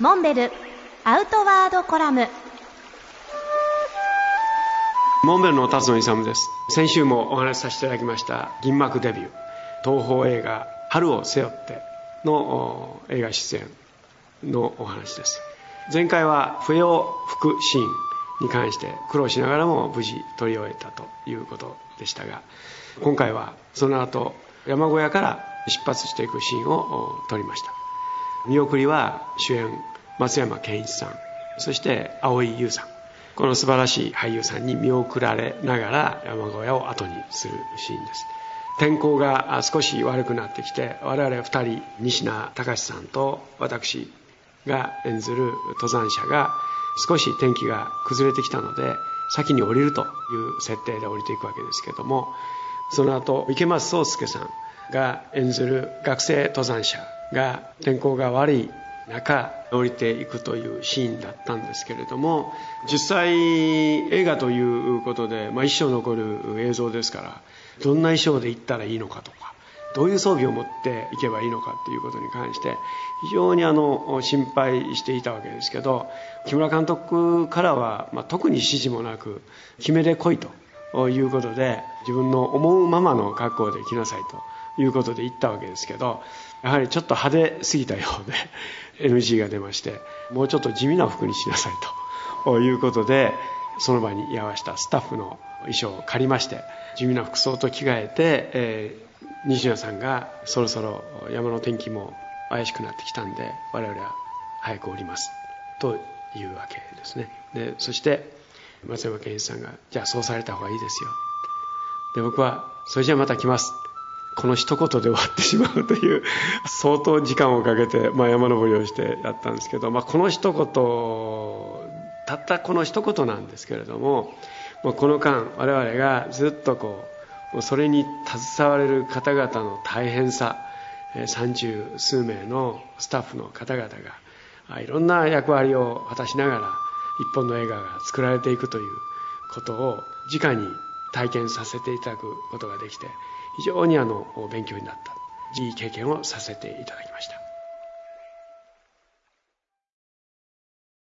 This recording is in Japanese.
モンベルアウトワードコラム。モンベルの辰野勇です。先週もお話しさせていただきました銀幕デビュー。東宝映画「春を背負って」の映画出演のお話です。前回は笛を吹くシーンに関して苦労しながらも無事撮り終えたということでしたが今回はその後山小屋から出発していくシーンを撮りました。見送りは主演松山ケンイチさん。そして蒼井優さん。この素晴らしい俳優さんに見送られながら山小屋を後にするシーンです。天候が少し悪くなってきて我々2人西名隆さんと私が演ずる登山者が少し天気が崩れてきたので先に降りるという設定で降りていくわけですけどもその後池松壮亮さんが演ずる学生登山者が天候が悪い中降りていくというシーンだったんですけれども実際映画ということで、まあ、一生残る映像ですからどんな衣装で行ったらいいのかとかどういう装備を持っていけばいいのかっていうことに関して非常にあの心配していたわけですけど木村監督からは、まあ、特に指示もなく決めで来いと。いうことで自分の思うままの格好で来なさいということで言ったわけですけどやはりちょっと派手すぎたようで NG が出ましてもうちょっと地味な服にしなさいということでその場に居合わせたスタッフの衣装を借りまして地味な服装と着替えて、えー、西野さんがそろそろ山の天気も怪しくなってきたんで我々は早く降りますというわけですね。でそして松山健一さんがじゃあそうされた方がいいですよ。で僕はそれじゃあまた来ます。この一言で終わってしまうという相当時間をかけて、まあ、山登りをしてやったんですけど、まあ、この一言たったこの一言なんですけれども、まあ、この間我々がずっとこうそれに携われる方々の大変さ三十数名のスタッフの方々がいろんな役割を果たしながら一本の映画が作られていくということを直に体験させていただくことができて非常にあの勉強になった。いい経験をさせていただきました。